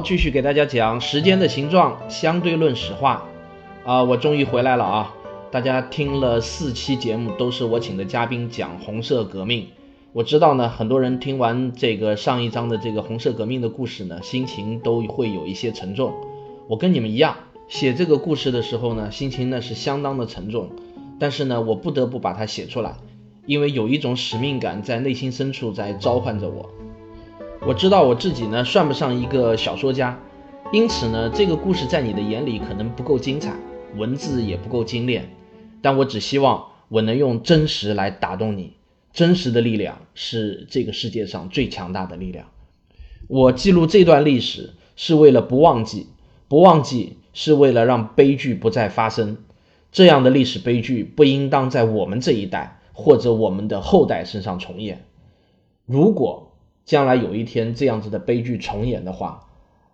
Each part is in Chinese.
继续给大家讲时间的形状相对论史话。啊，我终于回来了啊！大家听了四期节目，都是我请的嘉宾讲红色革命。我知道呢，很多人听完这个上一章的这个红色革命的故事呢，心情都会有一些沉重。我跟你们一样，写这个故事的时候呢，心情呢是相当的沉重。但是呢，我不得不把它写出来，因为有一种使命感在内心深处在召唤着我。我知道我自己呢算不上一个小说家，因此呢，这个故事在你的眼里可能不够精彩，文字也不够精炼，但我只希望我能用真实来打动你。真实的力量是这个世界上最强大的力量。我记录这段历史是为了不忘记，不忘记是为了让悲剧不再发生。这样的历史悲剧不应当在我们这一代或者我们的后代身上重演。如果将来有一天这样子的悲剧重演的话，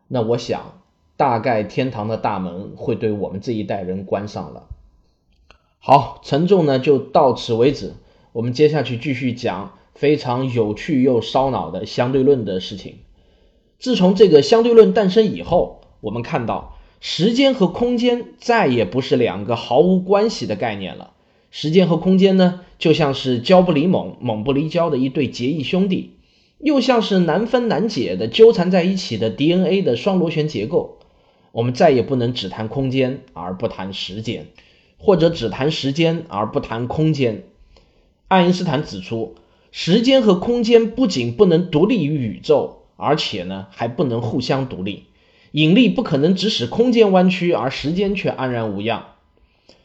那我想大概天堂的大门会对我们这一代人关上了。好，沉重呢就到此为止，我们接下去继续讲非常有趣又烧脑的相对论的事情。自从这个相对论诞生以后，我们看到时间和空间再也不是两个毫无关系的概念了。时间和空间呢，就像是胶不离锰，锰不离胶的一对结义兄弟。又像是难分难解的纠缠在一起的 DNA 的双螺旋结构，我们再也不能只谈空间而不谈时间，或者只谈时间而不谈空间。爱因斯坦指出，时间和空间不仅不能独立于宇宙，而且呢还不能互相独立。引力不可能只使空间弯曲，而时间却安然无恙。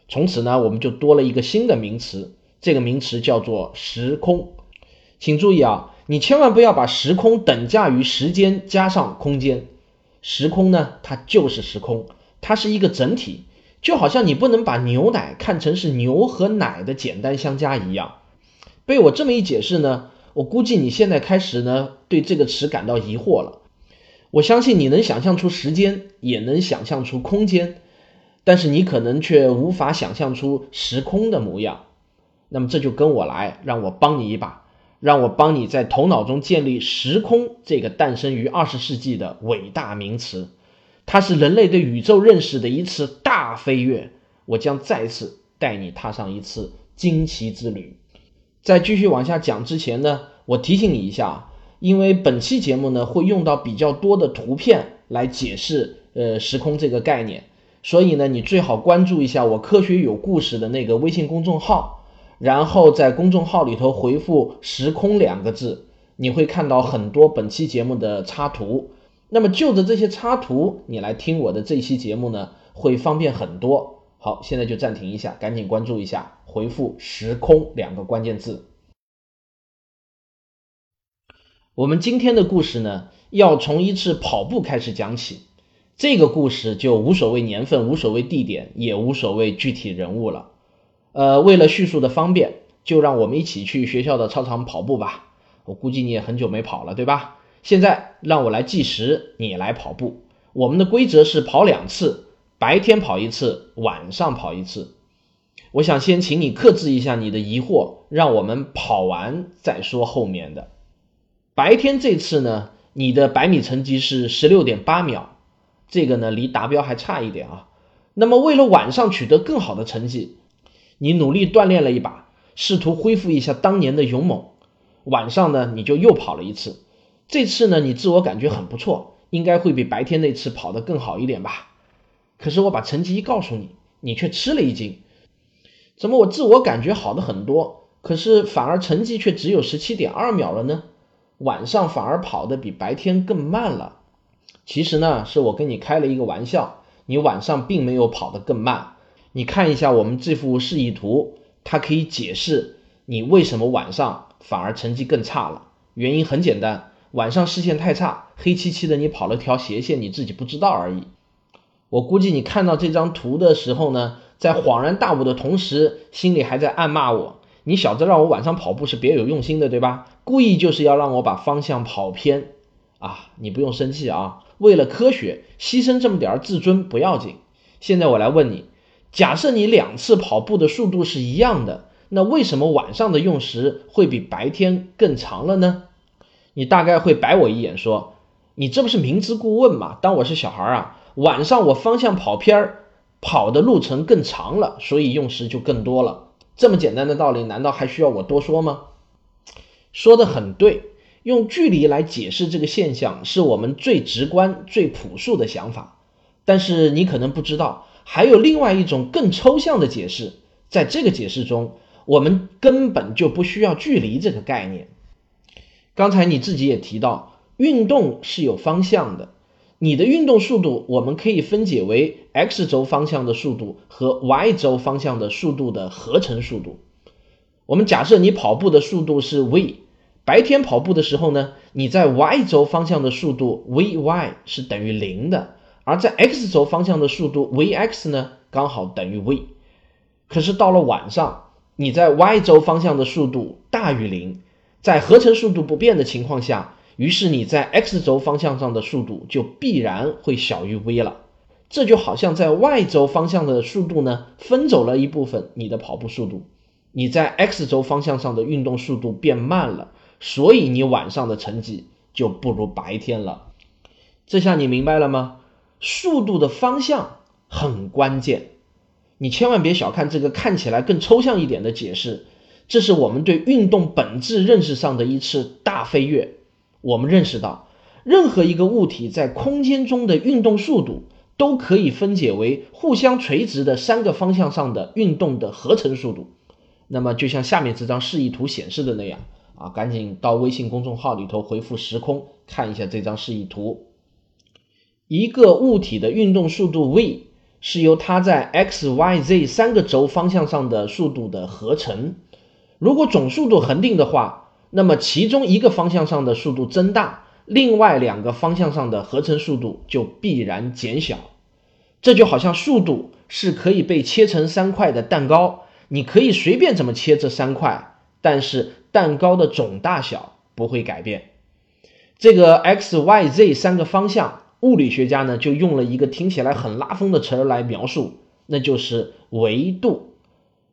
从此呢，我们就多了一个新的名词，这个名词叫做时空。请注意啊。你千万不要把时空等价于时间加上空间，时空呢，它就是时空，它是一个整体，就好像你不能把牛奶看成是牛和奶的简单相加一样。被我这么一解释呢，我估计你现在开始呢对这个词感到疑惑了。我相信你能想象出时间，也能想象出空间，但是你可能却无法想象出时空的模样。那么这就跟我来，让我帮你一把。让我帮你在头脑中建立时空这个诞生于二十世纪的伟大名词，它是人类对宇宙认识的一次大飞跃。我将再次带你踏上一次惊奇之旅。在继续往下讲之前呢，我提醒你一下，因为本期节目呢会用到比较多的图片来解释呃时空这个概念，所以呢你最好关注一下我科学有故事的那个微信公众号。然后在公众号里头回复“时空”两个字，你会看到很多本期节目的插图。那么就着这些插图，你来听我的这期节目呢，会方便很多。好，现在就暂停一下，赶紧关注一下，回复“时空”两个关键字。我们今天的故事呢，要从一次跑步开始讲起。这个故事就无所谓年份，无所谓地点，也无所谓具体人物了。呃，为了叙述的方便，就让我们一起去学校的操场跑步吧。我估计你也很久没跑了，对吧？现在让我来计时，你来跑步。我们的规则是跑两次，白天跑一次，晚上跑一次。我想先请你克制一下你的疑惑，让我们跑完再说后面的。白天这次呢，你的百米成绩是十六点八秒，这个呢离达标还差一点啊。那么为了晚上取得更好的成绩。你努力锻炼了一把，试图恢复一下当年的勇猛。晚上呢，你就又跑了一次。这次呢，你自我感觉很不错，应该会比白天那次跑得更好一点吧？可是我把成绩一告诉你，你却吃了一惊。怎么我自我感觉好的很多，可是反而成绩却只有十七点二秒了呢？晚上反而跑得比白天更慢了。其实呢，是我跟你开了一个玩笑，你晚上并没有跑得更慢。你看一下我们这幅示意图，它可以解释你为什么晚上反而成绩更差了。原因很简单，晚上视线太差，黑漆漆的，你跑了条斜线，你自己不知道而已。我估计你看到这张图的时候呢，在恍然大悟的同时，心里还在暗骂我：你小子让我晚上跑步是别有用心的，对吧？故意就是要让我把方向跑偏啊！你不用生气啊，为了科学，牺牲这么点儿自尊不要紧。现在我来问你，假设你两次跑步的速度是一样的。那为什么晚上的用时会比白天更长了呢？你大概会白我一眼，说：“你这不是明知故问吗？当我是小孩啊？晚上我方向跑偏儿，跑的路程更长了，所以用时就更多了。这么简单的道理，难道还需要我多说吗？”说的很对，用距离来解释这个现象，是我们最直观、最朴素的想法。但是你可能不知道，还有另外一种更抽象的解释，在这个解释中。我们根本就不需要距离这个概念。刚才你自己也提到，运动是有方向的。你的运动速度，我们可以分解为 x 轴方向的速度和 y 轴方向的速度的合成速度。我们假设你跑步的速度是 v，白天跑步的时候呢，你在 y 轴方向的速度 vy 是等于零的，而在 x 轴方向的速度 vx 呢，刚好等于 v。可是到了晚上，你在 y 轴方向的速度大于零，在合成速度不变的情况下，于是你在 x 轴方向上的速度就必然会小于 v 了。这就好像在 y 轴方向的速度呢分走了一部分你的跑步速度，你在 x 轴方向上的运动速度变慢了，所以你晚上的成绩就不如白天了。这下你明白了吗？速度的方向很关键。你千万别小看这个看起来更抽象一点的解释，这是我们对运动本质认识上的一次大飞跃。我们认识到，任何一个物体在空间中的运动速度都可以分解为互相垂直的三个方向上的运动的合成速度。那么，就像下面这张示意图显示的那样，啊，赶紧到微信公众号里头回复“时空”看一下这张示意图。一个物体的运动速度 v。是由它在 x、y、z 三个轴方向上的速度的合成。如果总速度恒定的话，那么其中一个方向上的速度增大，另外两个方向上的合成速度就必然减小。这就好像速度是可以被切成三块的蛋糕，你可以随便怎么切这三块，但是蛋糕的总大小不会改变。这个 x、y、z 三个方向。物理学家呢就用了一个听起来很拉风的词儿来描述，那就是维度。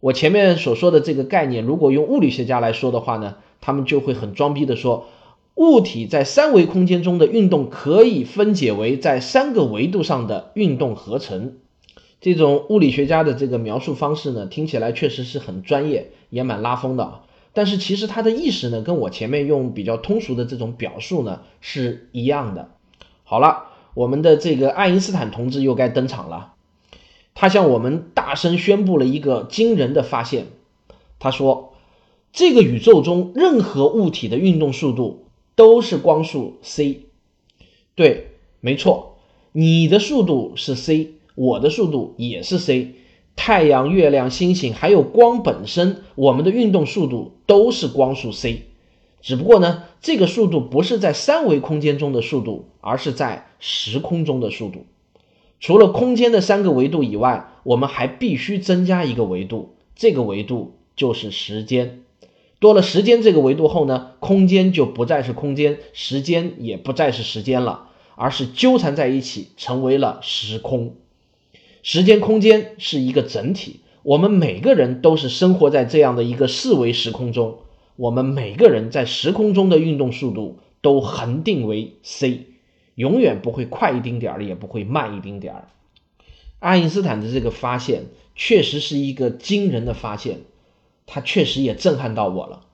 我前面所说的这个概念，如果用物理学家来说的话呢，他们就会很装逼的说，物体在三维空间中的运动可以分解为在三个维度上的运动合成。这种物理学家的这个描述方式呢，听起来确实是很专业，也蛮拉风的。但是其实它的意思呢，跟我前面用比较通俗的这种表述呢是一样的。好了。我们的这个爱因斯坦同志又该登场了，他向我们大声宣布了一个惊人的发现。他说：“这个宇宙中任何物体的运动速度都是光速 c。”对，没错，你的速度是 c，我的速度也是 c。太阳、月亮、星星，还有光本身，我们的运动速度都是光速 c。只不过呢，这个速度不是在三维空间中的速度，而是在时空中的速度。除了空间的三个维度以外，我们还必须增加一个维度，这个维度就是时间。多了时间这个维度后呢，空间就不再是空间，时间也不再是时间了，而是纠缠在一起，成为了时空。时间空间是一个整体，我们每个人都是生活在这样的一个四维时空中。我们每个人在时空中的运动速度都恒定为 c，永远不会快一丁点儿，也不会慢一丁点儿。爱因斯坦的这个发现确实是一个惊人的发现，他确实也震撼到我了。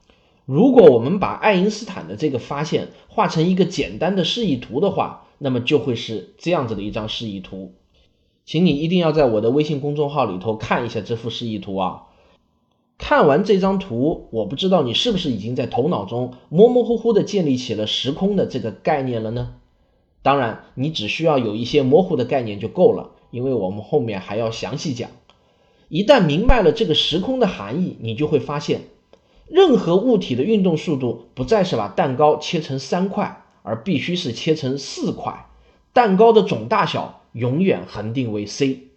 如果我们把爱因斯坦的这个发现画成一个简单的示意图的话，那么就会是这样子的一张示意图。请你一定要在我的微信公众号里头看一下这幅示意图啊。看完这张图，我不知道你是不是已经在头脑中模模糊糊的建立起了时空的这个概念了呢？当然，你只需要有一些模糊的概念就够了，因为我们后面还要详细讲。一旦明白了这个时空的含义，你就会发现，任何物体的运动速度不再是把蛋糕切成三块，而必须是切成四块。蛋糕的总大小永远恒定为 c。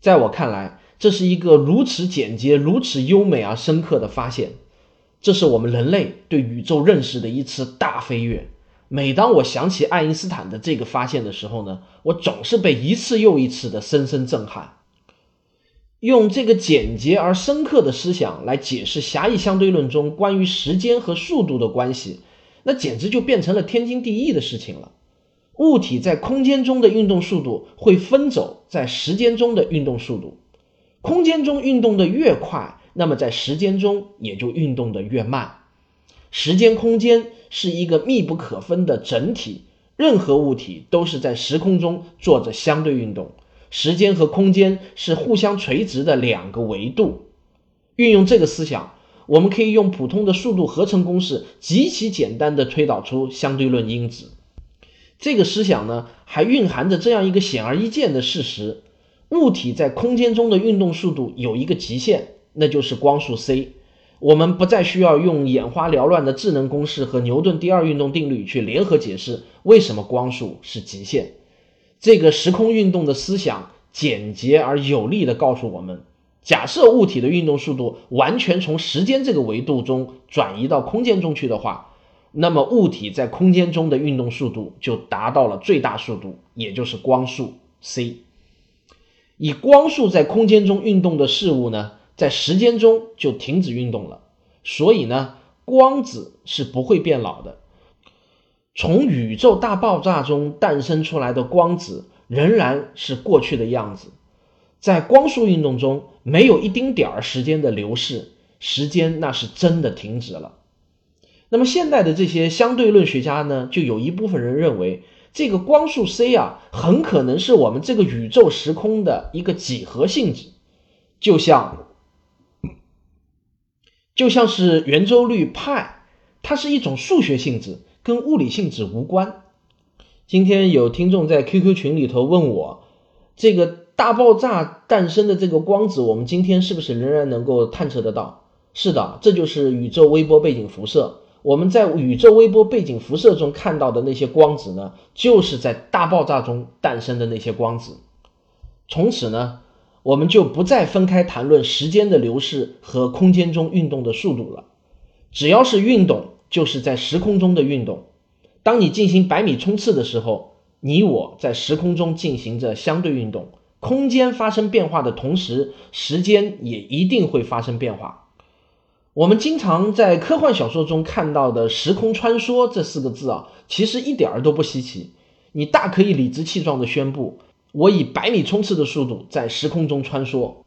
在我看来，这是一个如此简洁、如此优美而深刻的发现。这是我们人类对宇宙认识的一次大飞跃。每当我想起爱因斯坦的这个发现的时候呢，我总是被一次又一次的深深震撼。用这个简洁而深刻的思想来解释狭义相对论中关于时间和速度的关系，那简直就变成了天经地义的事情了。物体在空间中的运动速度会分走在时间中的运动速度，空间中运动的越快，那么在时间中也就运动的越慢。时间空间是一个密不可分的整体，任何物体都是在时空中做着相对运动。时间和空间是互相垂直的两个维度。运用这个思想，我们可以用普通的速度合成公式，极其简单的推导出相对论因子。这个思想呢，还蕴含着这样一个显而易见的事实：物体在空间中的运动速度有一个极限，那就是光速 c。我们不再需要用眼花缭乱的智能公式和牛顿第二运动定律去联合解释为什么光速是极限。这个时空运动的思想简洁而有力地告诉我们：假设物体的运动速度完全从时间这个维度中转移到空间中去的话。那么物体在空间中的运动速度就达到了最大速度，也就是光速 c。以光速在空间中运动的事物呢，在时间中就停止运动了。所以呢，光子是不会变老的。从宇宙大爆炸中诞生出来的光子仍然是过去的样子。在光速运动中，没有一丁点儿时间的流逝，时间那是真的停止了。那么现代的这些相对论学家呢，就有一部分人认为，这个光速 c 啊，很可能是我们这个宇宙时空的一个几何性质，就像就像是圆周率派，它是一种数学性质，跟物理性质无关。今天有听众在 QQ 群里头问我，这个大爆炸诞生的这个光子，我们今天是不是仍然能够探测得到？是的，这就是宇宙微波背景辐射。我们在宇宙微波背景辐射中看到的那些光子呢，就是在大爆炸中诞生的那些光子。从此呢，我们就不再分开谈论时间的流逝和空间中运动的速度了。只要是运动，就是在时空中的运动。当你进行百米冲刺的时候，你我在时空中进行着相对运动，空间发生变化的同时，时间也一定会发生变化。我们经常在科幻小说中看到的“时空穿梭”这四个字啊，其实一点儿都不稀奇。你大可以理直气壮地宣布：“我以百米冲刺的速度在时空中穿梭。”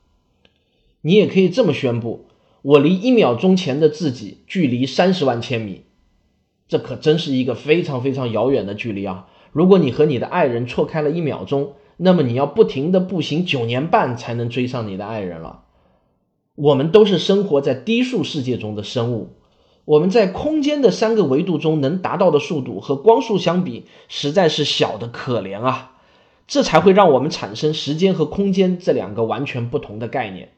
你也可以这么宣布：“我离一秒钟前的自己距离三十万千米。”这可真是一个非常非常遥远的距离啊！如果你和你的爱人错开了一秒钟，那么你要不停地步行九年半才能追上你的爱人了。我们都是生活在低速世界中的生物，我们在空间的三个维度中能达到的速度和光速相比，实在是小的可怜啊！这才会让我们产生时间和空间这两个完全不同的概念。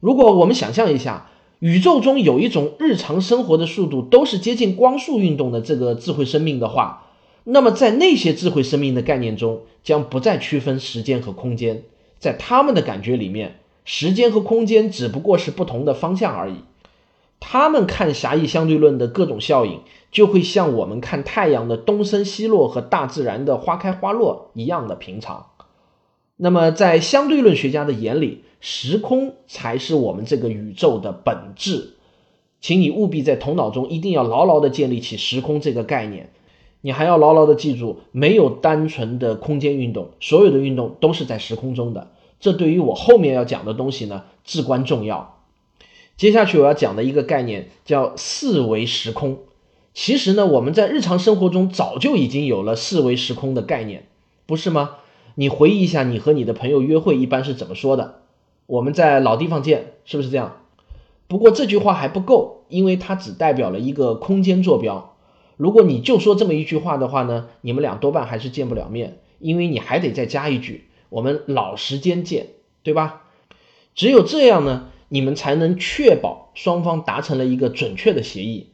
如果我们想象一下，宇宙中有一种日常生活的速度都是接近光速运动的这个智慧生命的话，那么在那些智慧生命的概念中，将不再区分时间和空间，在他们的感觉里面。时间和空间只不过是不同的方向而已。他们看狭义相对论的各种效应，就会像我们看太阳的东升西落和大自然的花开花落一样的平常。那么，在相对论学家的眼里，时空才是我们这个宇宙的本质。请你务必在头脑中一定要牢牢地建立起时空这个概念。你还要牢牢地记住，没有单纯的空间运动，所有的运动都是在时空中的。这对于我后面要讲的东西呢至关重要。接下去我要讲的一个概念叫四维时空。其实呢，我们在日常生活中早就已经有了四维时空的概念，不是吗？你回忆一下，你和你的朋友约会一般是怎么说的？我们在老地方见，是不是这样？不过这句话还不够，因为它只代表了一个空间坐标。如果你就说这么一句话的话呢，你们俩多半还是见不了面，因为你还得再加一句。我们老时间见，对吧？只有这样呢，你们才能确保双方达成了一个准确的协议。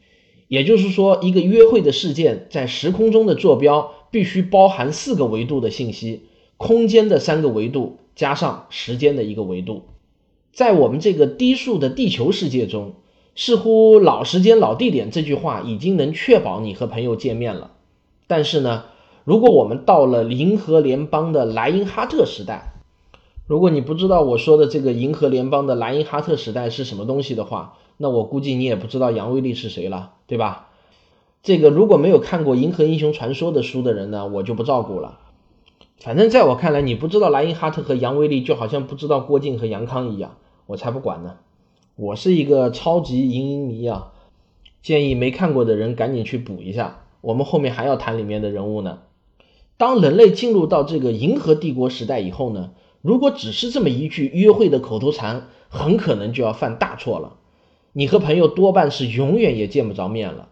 也就是说，一个约会的事件在时空中的坐标必须包含四个维度的信息，空间的三个维度加上时间的一个维度。在我们这个低速的地球世界中，似乎老时间老地点这句话已经能确保你和朋友见面了。但是呢，如果我们到了银河联邦的莱因哈特时代，如果你不知道我说的这个银河联邦的莱因哈特时代是什么东西的话，那我估计你也不知道杨威利是谁了，对吧？这个如果没有看过《银河英雄传说》的书的人呢，我就不照顾了。反正在我看来，你不知道莱因哈特和杨威利，就好像不知道郭靖和杨康一样，我才不管呢。我是一个超级银鹰迷啊，建议没看过的人赶紧去补一下。我们后面还要谈里面的人物呢。当人类进入到这个银河帝国时代以后呢，如果只是这么一句约会的口头禅，很可能就要犯大错了。你和朋友多半是永远也见不着面了，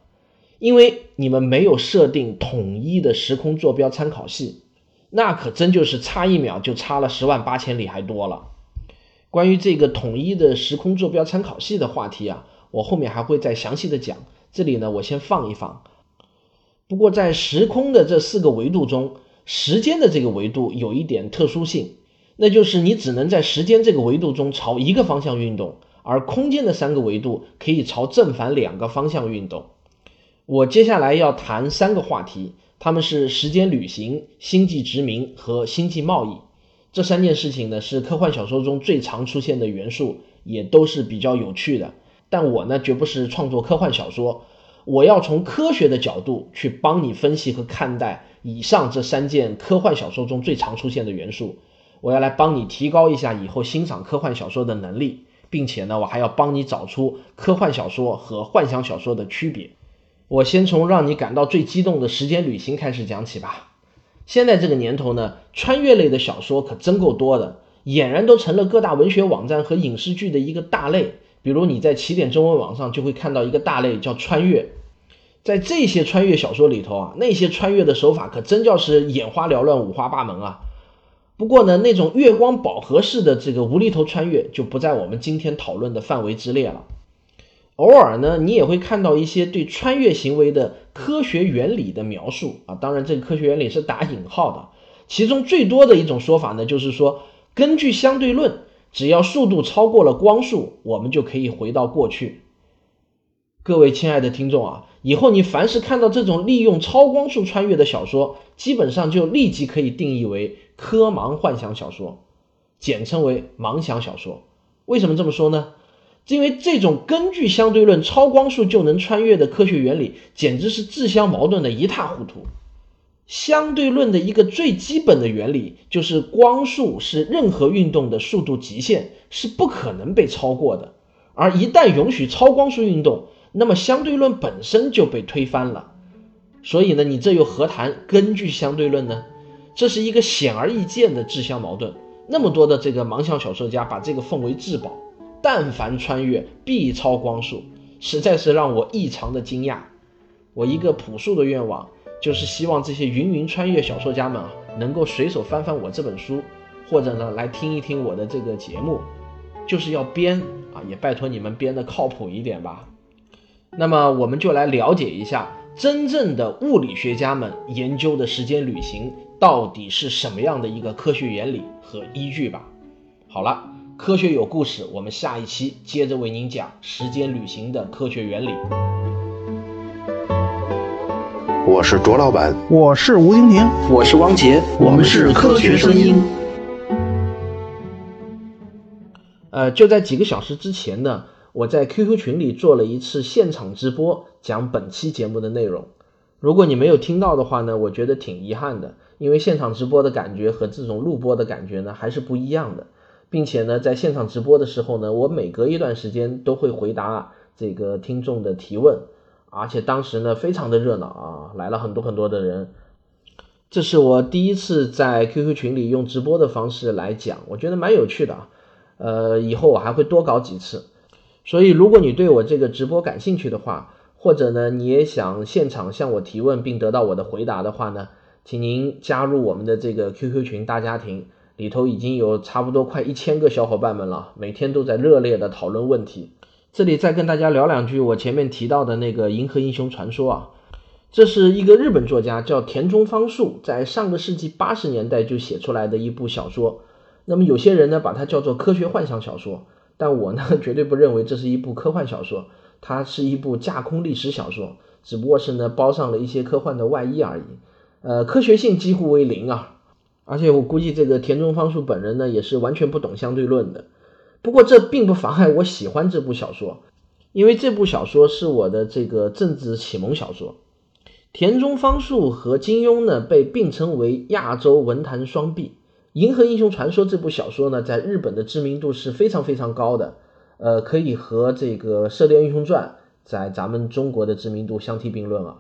因为你们没有设定统一的时空坐标参考系，那可真就是差一秒就差了十万八千里还多了。关于这个统一的时空坐标参考系的话题啊，我后面还会再详细的讲，这里呢我先放一放。不过在时空的这四个维度中，时间的这个维度有一点特殊性，那就是你只能在时间这个维度中朝一个方向运动。而空间的三个维度可以朝正反两个方向运动。我接下来要谈三个话题，他们是时间旅行、星际殖民和星际贸易。这三件事情呢，是科幻小说中最常出现的元素，也都是比较有趣的。但我呢，绝不是创作科幻小说，我要从科学的角度去帮你分析和看待以上这三件科幻小说中最常出现的元素。我要来帮你提高一下以后欣赏科幻小说的能力。并且呢，我还要帮你找出科幻小说和幻想小说的区别。我先从让你感到最激动的时间旅行开始讲起吧。现在这个年头呢，穿越类的小说可真够多的，俨然都成了各大文学网站和影视剧的一个大类。比如你在起点中文网上就会看到一个大类叫穿越。在这些穿越小说里头啊，那些穿越的手法可真叫是眼花缭乱、五花八门啊。不过呢，那种月光宝盒式的这个无厘头穿越就不在我们今天讨论的范围之列了。偶尔呢，你也会看到一些对穿越行为的科学原理的描述啊，当然这个科学原理是打引号的。其中最多的一种说法呢，就是说根据相对论，只要速度超过了光速，我们就可以回到过去。各位亲爱的听众啊，以后你凡是看到这种利用超光速穿越的小说，基本上就立即可以定义为。科盲幻想小说，简称为盲想小说。为什么这么说呢？因为这种根据相对论超光速就能穿越的科学原理，简直是自相矛盾的一塌糊涂。相对论的一个最基本的原理就是，光速是任何运动的速度极限，是不可能被超过的。而一旦允许超光速运动，那么相对论本身就被推翻了。所以呢，你这又何谈根据相对论呢？这是一个显而易见的自相矛盾。那么多的这个盲想小说家把这个奉为至宝，但凡穿越必超光速，实在是让我异常的惊讶。我一个朴素的愿望，就是希望这些云云穿越小说家们啊，能够随手翻翻我这本书，或者呢来听一听我的这个节目，就是要编啊，也拜托你们编的靠谱一点吧。那么我们就来了解一下真正的物理学家们研究的时间旅行。到底是什么样的一个科学原理和依据吧？好了，科学有故事，我们下一期接着为您讲时间旅行的科学原理。我是卓老板，我是吴婷婷，我是汪杰，我们是科学声音。呃，就在几个小时之前呢，我在 QQ 群里做了一次现场直播，讲本期节目的内容。如果你没有听到的话呢，我觉得挺遗憾的。因为现场直播的感觉和这种录播的感觉呢还是不一样的，并且呢，在现场直播的时候呢，我每隔一段时间都会回答这个听众的提问，而且当时呢非常的热闹啊，来了很多很多的人。这是我第一次在 QQ 群里用直播的方式来讲，我觉得蛮有趣的啊。呃，以后我还会多搞几次。所以，如果你对我这个直播感兴趣的话，或者呢你也想现场向我提问并得到我的回答的话呢？请您加入我们的这个 QQ 群大家庭，里头已经有差不多快一千个小伙伴们了，每天都在热烈的讨论问题。这里再跟大家聊两句我前面提到的那个《银河英雄传说》啊，这是一个日本作家叫田中芳树在上个世纪八十年代就写出来的一部小说。那么有些人呢把它叫做科学幻想小说，但我呢 绝对不认为这是一部科幻小说，它是一部架空历史小说，只不过是呢包上了一些科幻的外衣而已。呃，科学性几乎为零啊。而且我估计这个田中芳树本人呢，也是完全不懂相对论的。不过这并不妨碍我喜欢这部小说，因为这部小说是我的这个政治启蒙小说。田中芳树和金庸呢，被并称为亚洲文坛双璧。《银河英雄传说》这部小说呢，在日本的知名度是非常非常高的，呃，可以和这个《射雕英雄传》在咱们中国的知名度相提并论啊。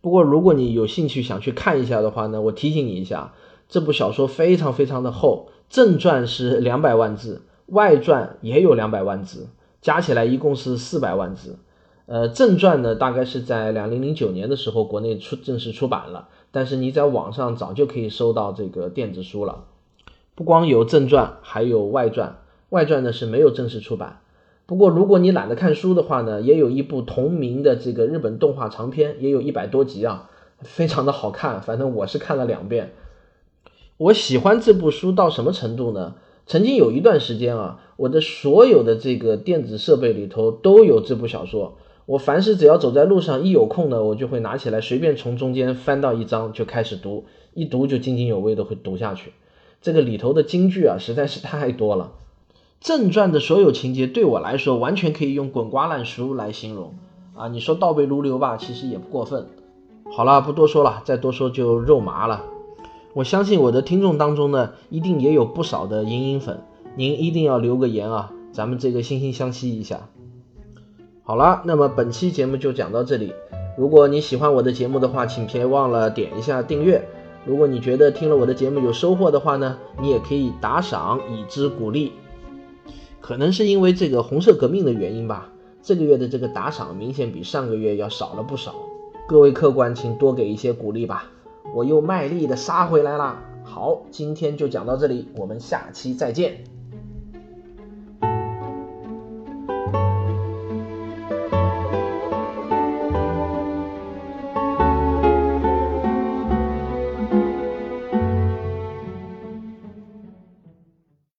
不过如果你有兴趣想去看一下的话呢，我提醒你一下。这部小说非常非常的厚，正传是两百万字，外传也有两百万字，加起来一共是四百万字。呃，正传呢，大概是在两零零九年的时候国内出正式出版了，但是你在网上早就可以收到这个电子书了。不光有正传，还有外传，外传呢是没有正式出版。不过如果你懒得看书的话呢，也有一部同名的这个日本动画长片，也有一百多集啊，非常的好看，反正我是看了两遍。我喜欢这部书到什么程度呢？曾经有一段时间啊，我的所有的这个电子设备里头都有这部小说。我凡是只要走在路上，一有空呢，我就会拿起来，随便从中间翻到一章就开始读，一读就津津有味的会读下去。这个里头的金句啊，实在是太多了。正传的所有情节对我来说，完全可以用滚瓜烂熟来形容啊！你说倒背如流吧，其实也不过分。好了，不多说了，再多说就肉麻了。我相信我的听众当中呢，一定也有不少的银银粉，您一定要留个言啊，咱们这个惺惺相惜一下。好了，那么本期节目就讲到这里。如果你喜欢我的节目的话，请别忘了点一下订阅。如果你觉得听了我的节目有收获的话呢，你也可以打赏以资鼓励。可能是因为这个红色革命的原因吧，这个月的这个打赏明显比上个月要少了不少。各位客官，请多给一些鼓励吧。我又卖力的杀回来了。好，今天就讲到这里，我们下期再见。